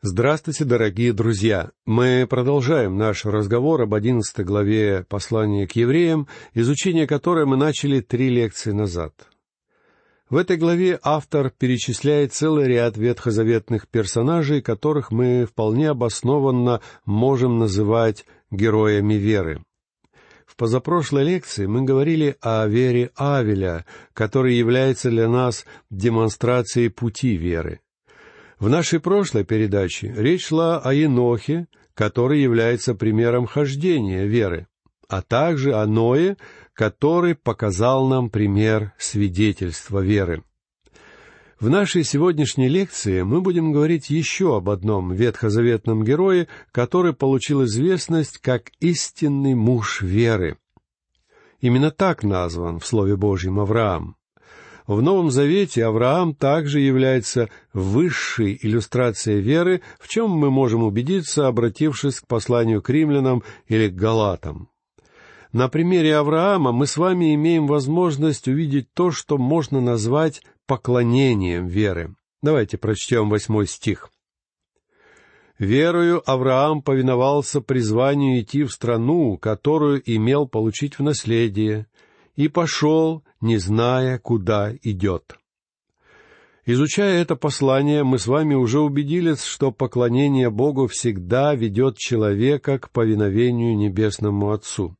Здравствуйте, дорогие друзья! Мы продолжаем наш разговор об одиннадцатой главе послания к евреям, изучение которой мы начали три лекции назад. В этой главе автор перечисляет целый ряд ветхозаветных персонажей, которых мы вполне обоснованно можем называть героями веры. В позапрошлой лекции мы говорили о вере Авеля, который является для нас демонстрацией пути веры — в нашей прошлой передаче речь шла о Енохе, который является примером хождения веры, а также о Ное, который показал нам пример свидетельства веры. В нашей сегодняшней лекции мы будем говорить еще об одном ветхозаветном герое, который получил известность как истинный муж веры. Именно так назван в Слове Божьем Авраам. В Новом Завете Авраам также является высшей иллюстрацией веры, в чем мы можем убедиться, обратившись к посланию к римлянам или к галатам. На примере Авраама мы с вами имеем возможность увидеть то, что можно назвать поклонением веры. Давайте прочтем восьмой стих. «Верою Авраам повиновался призванию идти в страну, которую имел получить в наследие, и пошел, не зная, куда идет. Изучая это послание, мы с вами уже убедились, что поклонение Богу всегда ведет человека к повиновению Небесному Отцу.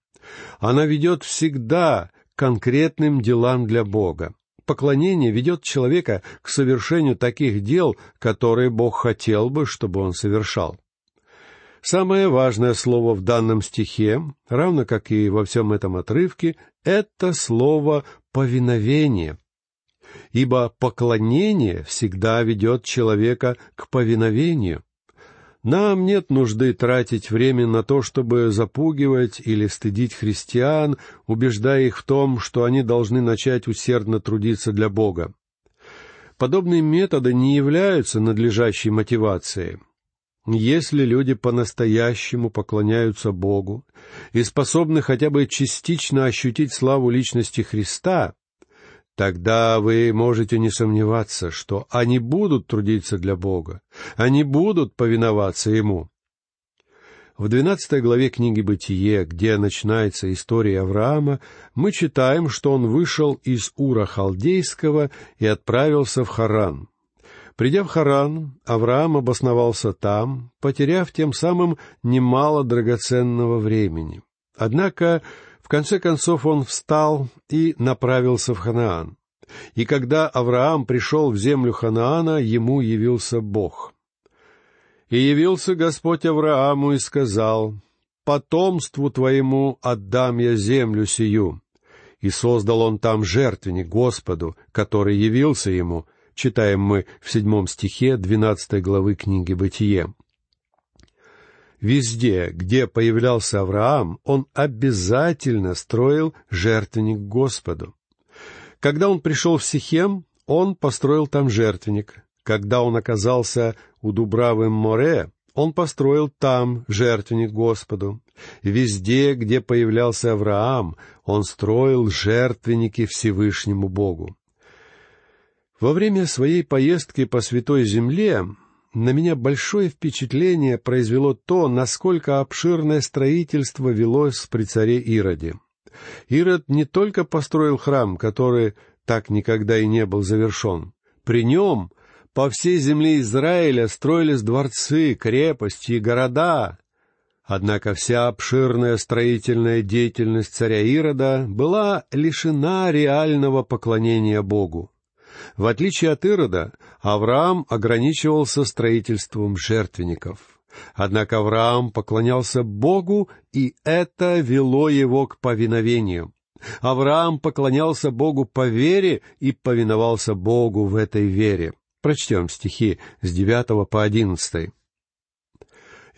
Она ведет всегда к конкретным делам для Бога. Поклонение ведет человека к совершению таких дел, которые Бог хотел бы, чтобы он совершал. Самое важное слово в данном стихе, равно как и во всем этом отрывке, это слово «повиновение». Ибо поклонение всегда ведет человека к повиновению. Нам нет нужды тратить время на то, чтобы запугивать или стыдить христиан, убеждая их в том, что они должны начать усердно трудиться для Бога. Подобные методы не являются надлежащей мотивацией. Если люди по-настоящему поклоняются Богу и способны хотя бы частично ощутить славу личности Христа, тогда вы можете не сомневаться, что они будут трудиться для Бога, они будут повиноваться Ему. В двенадцатой главе книги «Бытие», где начинается история Авраама, мы читаем, что он вышел из Ура Халдейского и отправился в Харан. Придя в Харан, Авраам обосновался там, потеряв тем самым немало драгоценного времени. Однако, в конце концов, он встал и направился в Ханаан. И когда Авраам пришел в землю Ханаана, ему явился Бог. И явился Господь Аврааму и сказал, «Потомству твоему отдам я землю сию». И создал он там жертвенник Господу, который явился ему — читаем мы в седьмом стихе двенадцатой главы книги «Бытие». Везде, где появлялся Авраам, он обязательно строил жертвенник Господу. Когда он пришел в Сихем, он построил там жертвенник. Когда он оказался у Дубравы море, он построил там жертвенник Господу. Везде, где появлялся Авраам, он строил жертвенники Всевышнему Богу. Во время своей поездки по Святой Земле на меня большое впечатление произвело то, насколько обширное строительство велось при царе Ироде. Ирод не только построил храм, который так никогда и не был завершен. При нем по всей земле Израиля строились дворцы, крепости и города. Однако вся обширная строительная деятельность царя Ирода была лишена реального поклонения Богу. В отличие от Ирода, Авраам ограничивался строительством жертвенников. Однако Авраам поклонялся Богу, и это вело его к повиновению. Авраам поклонялся Богу по вере и повиновался Богу в этой вере. Прочтем стихи с девятого по одиннадцатый.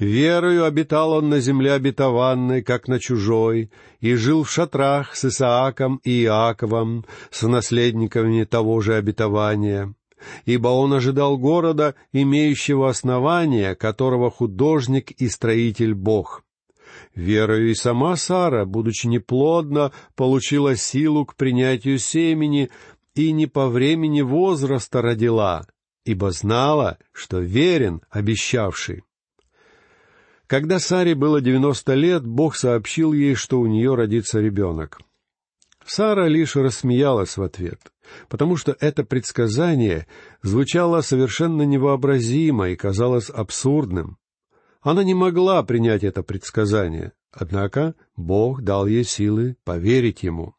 Верою обитал он на земле обетованной, как на чужой, и жил в шатрах с Исааком и Иаковом, с наследниками того же обетования. Ибо он ожидал города, имеющего основания, которого художник и строитель Бог. Верою и сама Сара, будучи неплодна, получила силу к принятию семени и не по времени возраста родила, ибо знала, что верен обещавший. Когда Саре было девяносто лет, Бог сообщил ей, что у нее родится ребенок. Сара лишь рассмеялась в ответ, потому что это предсказание звучало совершенно невообразимо и казалось абсурдным. Она не могла принять это предсказание, однако Бог дал ей силы поверить ему.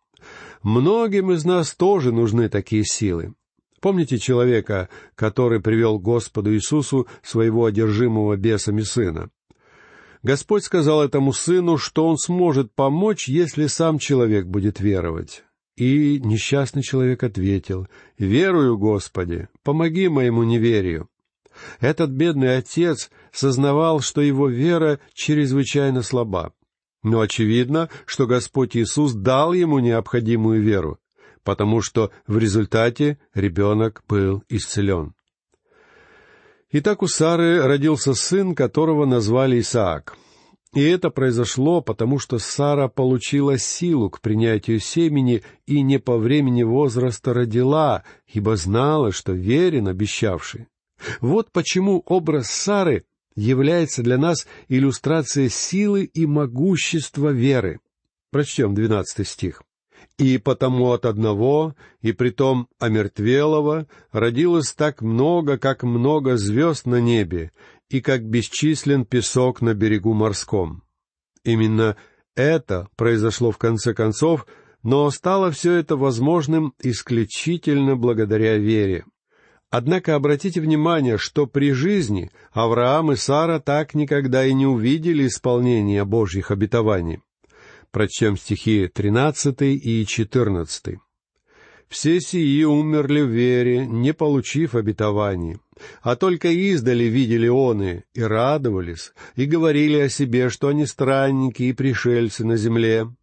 Многим из нас тоже нужны такие силы. Помните человека, который привел Господу Иисусу своего одержимого бесами сына? Господь сказал этому сыну, что он сможет помочь, если сам человек будет веровать. И несчастный человек ответил, «Верую, Господи, помоги моему неверию». Этот бедный отец сознавал, что его вера чрезвычайно слаба. Но очевидно, что Господь Иисус дал ему необходимую веру, потому что в результате ребенок был исцелен. Итак, у Сары родился сын, которого назвали Исаак. И это произошло, потому что Сара получила силу к принятию семени и не по времени возраста родила, ибо знала, что верен обещавший. Вот почему образ Сары является для нас иллюстрацией силы и могущества веры. Прочтем двенадцатый стих. И потому от одного, и притом омертвелого, родилось так много, как много звезд на небе, и как бесчислен песок на берегу морском. Именно это произошло в конце концов, но стало все это возможным исключительно благодаря вере. Однако обратите внимание, что при жизни Авраам и Сара так никогда и не увидели исполнения Божьих обетований. Прочтем стихи 13 и 14. «Все сии умерли в вере, не получив обетований, а только издали видели оны и радовались, и говорили о себе, что они странники и пришельцы на земле.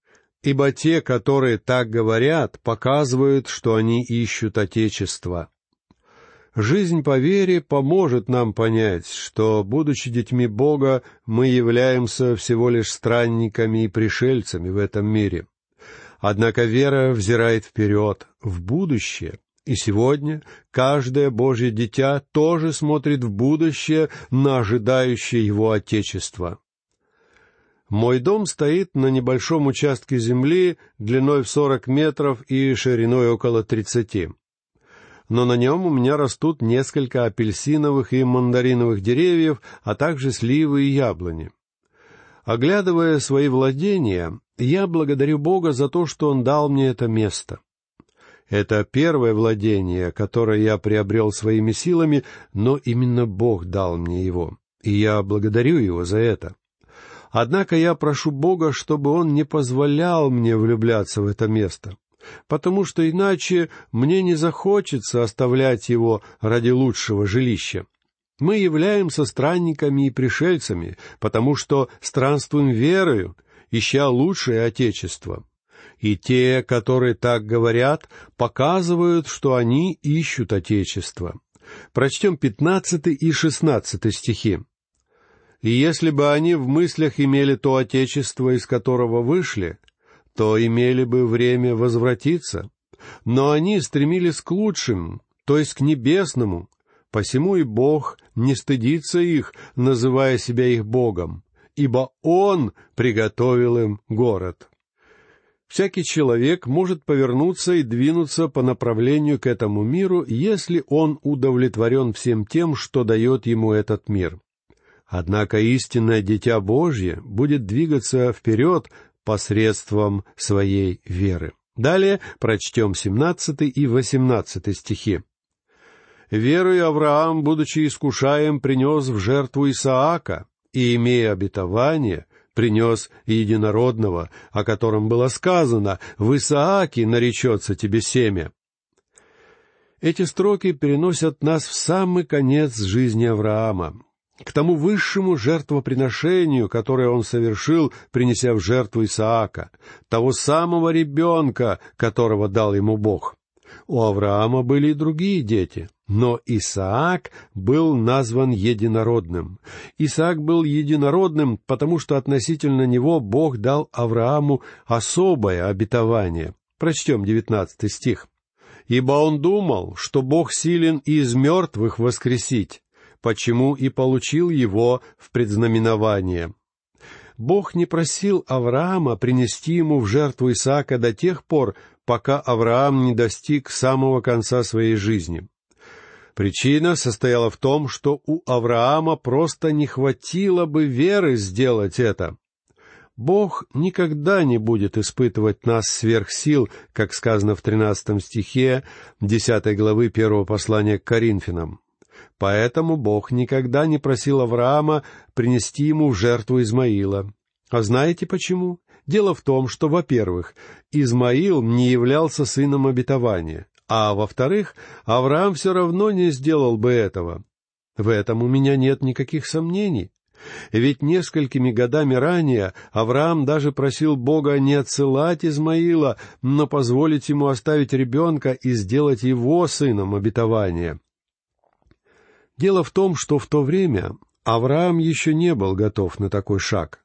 Ибо те, которые так говорят, показывают, что они ищут Отечество. Жизнь по вере поможет нам понять, что, будучи детьми Бога, мы являемся всего лишь странниками и пришельцами в этом мире. Однако вера взирает вперед, в будущее, и сегодня каждое Божье дитя тоже смотрит в будущее на ожидающее его Отечество. Мой дом стоит на небольшом участке земли длиной в сорок метров и шириной около тридцати но на нем у меня растут несколько апельсиновых и мандариновых деревьев, а также сливы и яблони. Оглядывая свои владения, я благодарю Бога за то, что Он дал мне это место. Это первое владение, которое я приобрел своими силами, но именно Бог дал мне его, и я благодарю Его за это. Однако я прошу Бога, чтобы Он не позволял мне влюбляться в это место потому что иначе мне не захочется оставлять его ради лучшего жилища. Мы являемся странниками и пришельцами, потому что странствуем верою, ища лучшее Отечество. И те, которые так говорят, показывают, что они ищут Отечество. Прочтем пятнадцатый и шестнадцатый стихи. «И если бы они в мыслях имели то Отечество, из которого вышли, то имели бы время возвратиться. Но они стремились к лучшим, то есть к небесному, посему и Бог не стыдится их, называя себя их Богом, ибо Он приготовил им город. Всякий человек может повернуться и двинуться по направлению к этому миру, если он удовлетворен всем тем, что дает ему этот мир. Однако истинное Дитя Божье будет двигаться вперед посредством своей веры. Далее прочтем 17 и 18 стихи. «Верою Авраам, будучи искушаем, принес в жертву Исаака, и, имея обетование, принес единородного, о котором было сказано, «В Исааке наречется тебе семя». Эти строки переносят нас в самый конец жизни Авраама, к тому высшему жертвоприношению, которое он совершил, принеся в жертву Исаака, того самого ребенка, которого дал ему Бог. У Авраама были и другие дети, но Исаак был назван единородным. Исаак был единородным, потому что относительно него Бог дал Аврааму особое обетование. Прочтем девятнадцатый стих. ибо он думал, что Бог силен и из мертвых воскресить, почему и получил его в предзнаменование. Бог не просил Авраама принести ему в жертву Исаака до тех пор, пока Авраам не достиг самого конца своей жизни. Причина состояла в том, что у Авраама просто не хватило бы веры сделать это. Бог никогда не будет испытывать нас сверх сил, как сказано в тринадцатом стихе десятой главы первого послания к Коринфянам. Поэтому Бог никогда не просил Авраама принести ему в жертву Измаила. А знаете почему? Дело в том, что, во-первых, Измаил не являлся сыном обетования, а, во-вторых, Авраам все равно не сделал бы этого. В этом у меня нет никаких сомнений. Ведь несколькими годами ранее Авраам даже просил Бога не отсылать Измаила, но позволить ему оставить ребенка и сделать его сыном обетования. Дело в том, что в то время Авраам еще не был готов на такой шаг.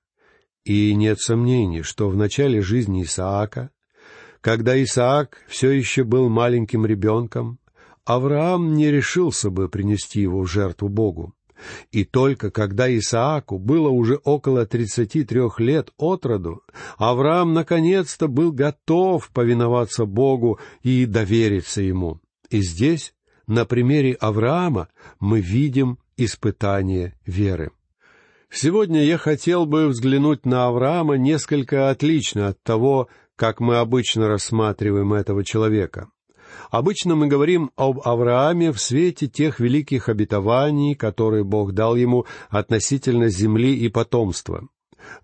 И нет сомнений, что в начале жизни Исаака, когда Исаак все еще был маленьким ребенком, Авраам не решился бы принести его в жертву Богу. И только когда Исааку было уже около тридцати трех лет от роду, Авраам наконец-то был готов повиноваться Богу и довериться Ему. И здесь на примере Авраама мы видим испытание веры. Сегодня я хотел бы взглянуть на Авраама несколько отлично от того, как мы обычно рассматриваем этого человека. Обычно мы говорим об Аврааме в свете тех великих обетований, которые Бог дал ему относительно земли и потомства.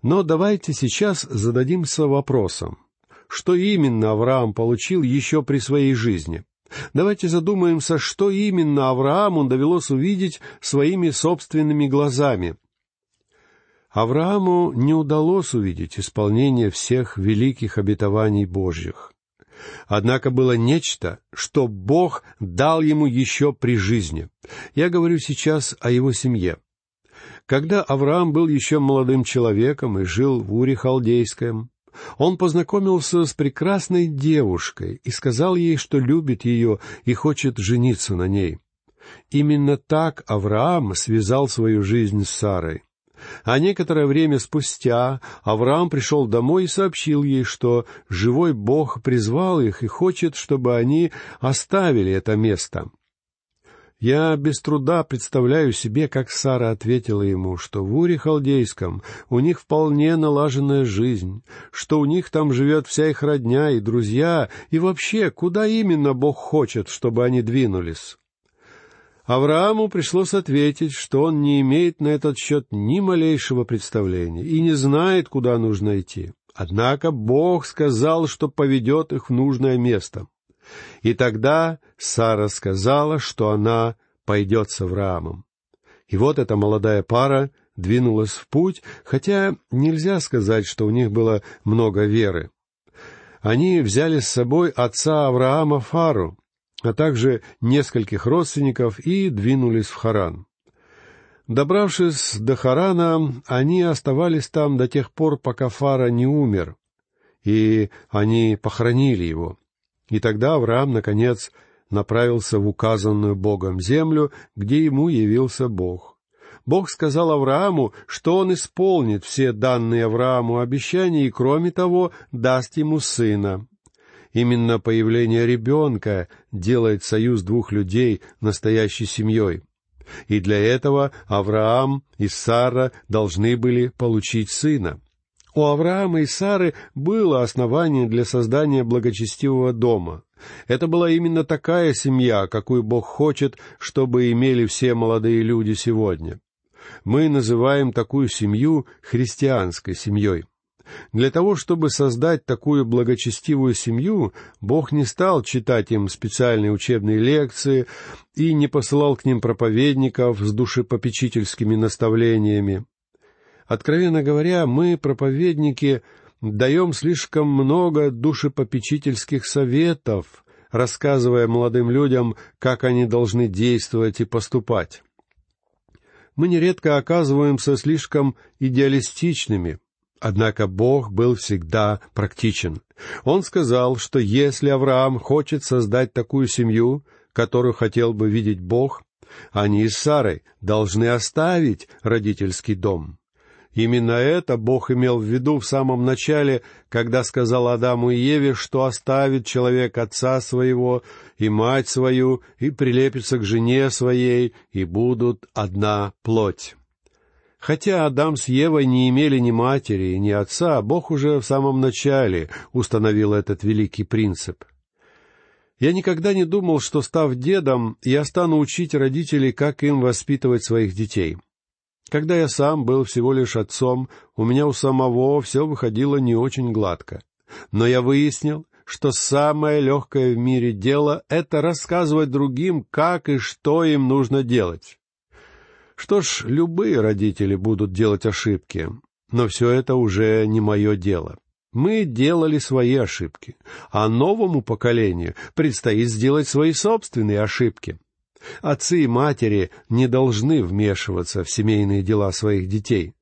Но давайте сейчас зададимся вопросом, что именно Авраам получил еще при своей жизни? Давайте задумаемся, что именно Аврааму довелось увидеть своими собственными глазами. Аврааму не удалось увидеть исполнение всех великих обетований Божьих. Однако было нечто, что Бог дал ему еще при жизни. Я говорю сейчас о его семье. Когда Авраам был еще молодым человеком и жил в Уре Халдейском, он познакомился с прекрасной девушкой и сказал ей, что любит ее и хочет жениться на ней. Именно так Авраам связал свою жизнь с Сарой. А некоторое время спустя Авраам пришел домой и сообщил ей, что живой Бог призвал их и хочет, чтобы они оставили это место. Я без труда представляю себе, как Сара ответила ему, что в Уре Халдейском у них вполне налаженная жизнь, что у них там живет вся их родня и друзья, и вообще, куда именно Бог хочет, чтобы они двинулись. Аврааму пришлось ответить, что он не имеет на этот счет ни малейшего представления и не знает, куда нужно идти. Однако Бог сказал, что поведет их в нужное место. И тогда Сара сказала, что она пойдет с Авраамом. И вот эта молодая пара двинулась в путь, хотя нельзя сказать, что у них было много веры. Они взяли с собой отца Авраама Фару, а также нескольких родственников и двинулись в Харан. Добравшись до Харана, они оставались там до тех пор, пока Фара не умер, и они похоронили его. И тогда Авраам, наконец, направился в указанную Богом землю, где ему явился Бог. Бог сказал Аврааму, что он исполнит все данные Аврааму обещания и, кроме того, даст ему сына. Именно появление ребенка делает союз двух людей настоящей семьей. И для этого Авраам и Сара должны были получить сына. У Авраама и Сары было основание для создания благочестивого дома. Это была именно такая семья, какую Бог хочет, чтобы имели все молодые люди сегодня. Мы называем такую семью христианской семьей. Для того, чтобы создать такую благочестивую семью, Бог не стал читать им специальные учебные лекции и не посылал к ним проповедников с душепопечительскими наставлениями. Откровенно говоря, мы, проповедники, даем слишком много душепопечительских советов, рассказывая молодым людям, как они должны действовать и поступать. Мы нередко оказываемся слишком идеалистичными, Однако Бог был всегда практичен. Он сказал, что если Авраам хочет создать такую семью, которую хотел бы видеть Бог, они с Сарой должны оставить родительский дом. Именно это Бог имел в виду в самом начале, когда сказал Адаму и Еве, что оставит человек отца своего и мать свою, и прилепится к жене своей, и будут одна плоть. Хотя Адам с Евой не имели ни матери, ни отца, Бог уже в самом начале установил этот великий принцип. Я никогда не думал, что, став дедом, я стану учить родителей, как им воспитывать своих детей. Когда я сам был всего лишь отцом, у меня у самого все выходило не очень гладко. Но я выяснил, что самое легкое в мире дело — это рассказывать другим, как и что им нужно делать. Что ж, любые родители будут делать ошибки, но все это уже не мое дело. Мы делали свои ошибки, а новому поколению предстоит сделать свои собственные ошибки. Отцы и матери не должны вмешиваться в семейные дела своих детей.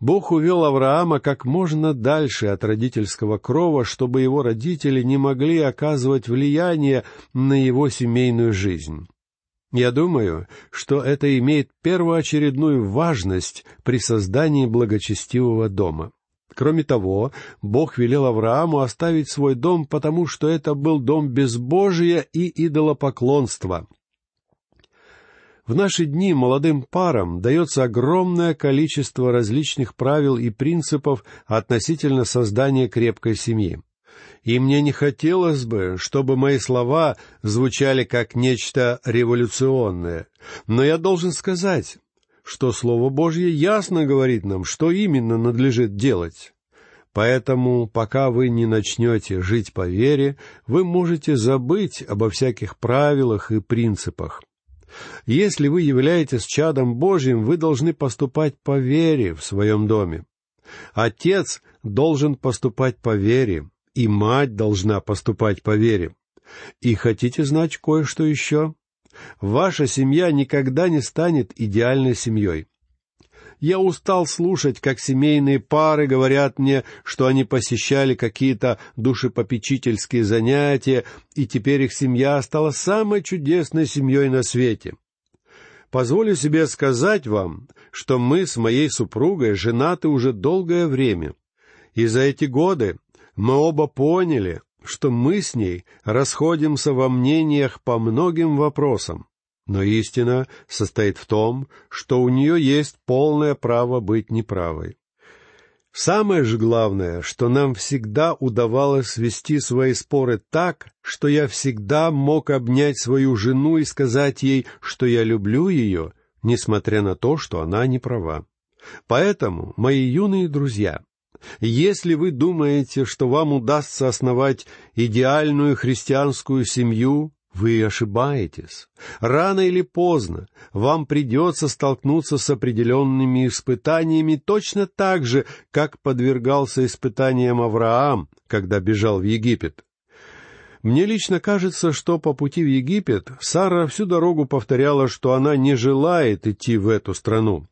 Бог увел Авраама как можно дальше от родительского крова, чтобы его родители не могли оказывать влияние на его семейную жизнь. Я думаю, что это имеет первоочередную важность при создании благочестивого дома. Кроме того, Бог велел Аврааму оставить свой дом, потому что это был дом безбожия и идолопоклонства. В наши дни молодым парам дается огромное количество различных правил и принципов относительно создания крепкой семьи и мне не хотелось бы, чтобы мои слова звучали как нечто революционное. Но я должен сказать, что Слово Божье ясно говорит нам, что именно надлежит делать. Поэтому, пока вы не начнете жить по вере, вы можете забыть обо всяких правилах и принципах. Если вы являетесь чадом Божьим, вы должны поступать по вере в своем доме. Отец должен поступать по вере, и мать должна поступать по вере. И хотите знать кое-что еще? Ваша семья никогда не станет идеальной семьей. Я устал слушать, как семейные пары говорят мне, что они посещали какие-то душепопечительские занятия, и теперь их семья стала самой чудесной семьей на свете. Позволю себе сказать вам, что мы с моей супругой женаты уже долгое время, и за эти годы мы оба поняли, что мы с ней расходимся во мнениях по многим вопросам. Но истина состоит в том, что у нее есть полное право быть неправой. Самое же главное, что нам всегда удавалось свести свои споры так, что я всегда мог обнять свою жену и сказать ей, что я люблю ее, несмотря на то, что она не права. Поэтому, мои юные друзья, если вы думаете, что вам удастся основать идеальную христианскую семью, вы ошибаетесь. Рано или поздно вам придется столкнуться с определенными испытаниями точно так же, как подвергался испытаниям Авраам, когда бежал в Египет. Мне лично кажется, что по пути в Египет Сара всю дорогу повторяла, что она не желает идти в эту страну.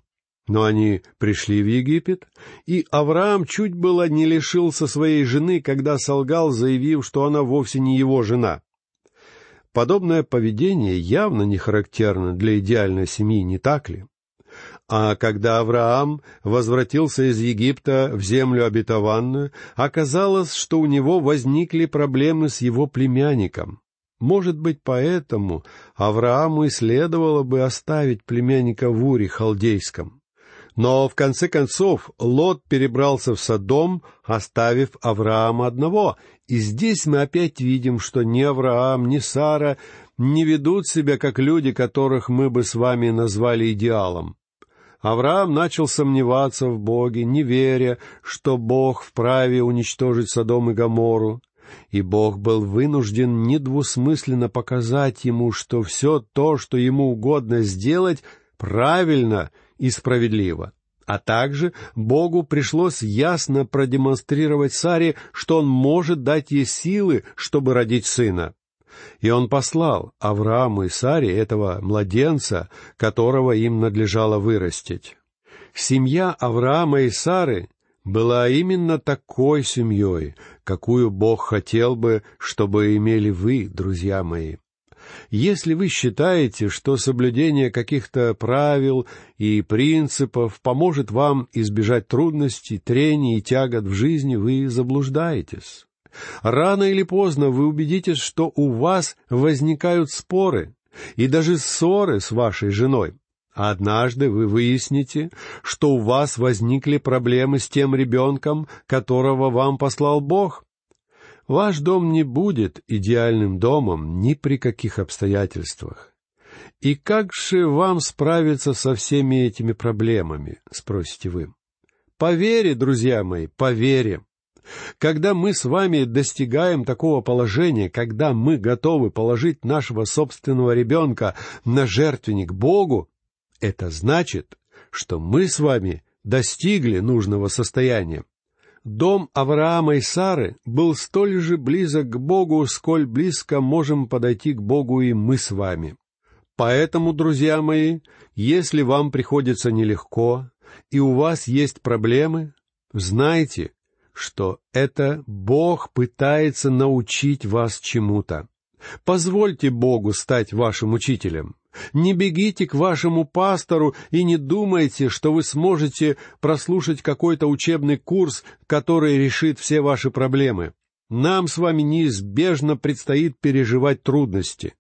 Но они пришли в Египет, и Авраам чуть было не лишился своей жены, когда солгал, заявив, что она вовсе не его жена. Подобное поведение явно не характерно для идеальной семьи, не так ли? А когда Авраам возвратился из Египта в землю обетованную, оказалось, что у него возникли проблемы с его племянником. Может быть, поэтому Аврааму и следовало бы оставить племянника в Уре Халдейском. Но в конце концов Лот перебрался в Содом, оставив Авраама одного. И здесь мы опять видим, что ни Авраам, ни Сара не ведут себя как люди, которых мы бы с вами назвали идеалом. Авраам начал сомневаться в Боге, не веря, что Бог вправе уничтожить Содом и Гоморру. И Бог был вынужден недвусмысленно показать ему, что все то, что ему угодно сделать, правильно и справедливо. А также Богу пришлось ясно продемонстрировать Саре, что Он может дать ей силы, чтобы родить сына. И Он послал Аврааму и Саре этого младенца, которого им надлежало вырастить. Семья Авраама и Сары была именно такой семьей, какую Бог хотел бы, чтобы имели вы, друзья мои. Если вы считаете, что соблюдение каких-то правил и принципов поможет вам избежать трудностей, трений и тягот в жизни, вы заблуждаетесь. Рано или поздно вы убедитесь, что у вас возникают споры и даже ссоры с вашей женой. Однажды вы выясните, что у вас возникли проблемы с тем ребенком, которого вам послал Бог. Ваш дом не будет идеальным домом ни при каких обстоятельствах. И как же вам справиться со всеми этими проблемами, спросите вы? По друзья мои, по. Когда мы с вами достигаем такого положения, когда мы готовы положить нашего собственного ребенка на жертвенник Богу, это значит, что мы с вами достигли нужного состояния дом Авраама и Сары был столь же близок к Богу, сколь близко можем подойти к Богу и мы с вами. Поэтому, друзья мои, если вам приходится нелегко, и у вас есть проблемы, знайте, что это Бог пытается научить вас чему-то. Позвольте Богу стать вашим учителем. Не бегите к вашему пастору и не думайте, что вы сможете прослушать какой-то учебный курс, который решит все ваши проблемы. Нам с вами неизбежно предстоит переживать трудности.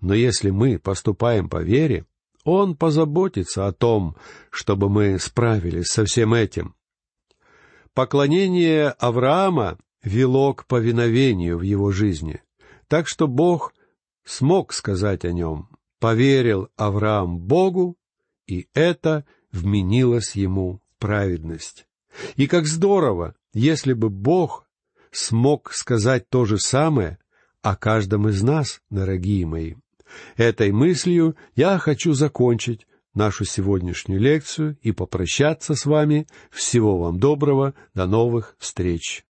Но если мы поступаем по вере, Он позаботится о том, чтобы мы справились со всем этим. Поклонение Авраама вело к повиновению в его жизни, так что Бог смог сказать о нем Поверил Авраам Богу, и это вменилось ему в праведность. И как здорово, если бы Бог смог сказать то же самое о каждом из нас, дорогие мои. Этой мыслью я хочу закончить нашу сегодняшнюю лекцию и попрощаться с вами. Всего вам доброго, до новых встреч!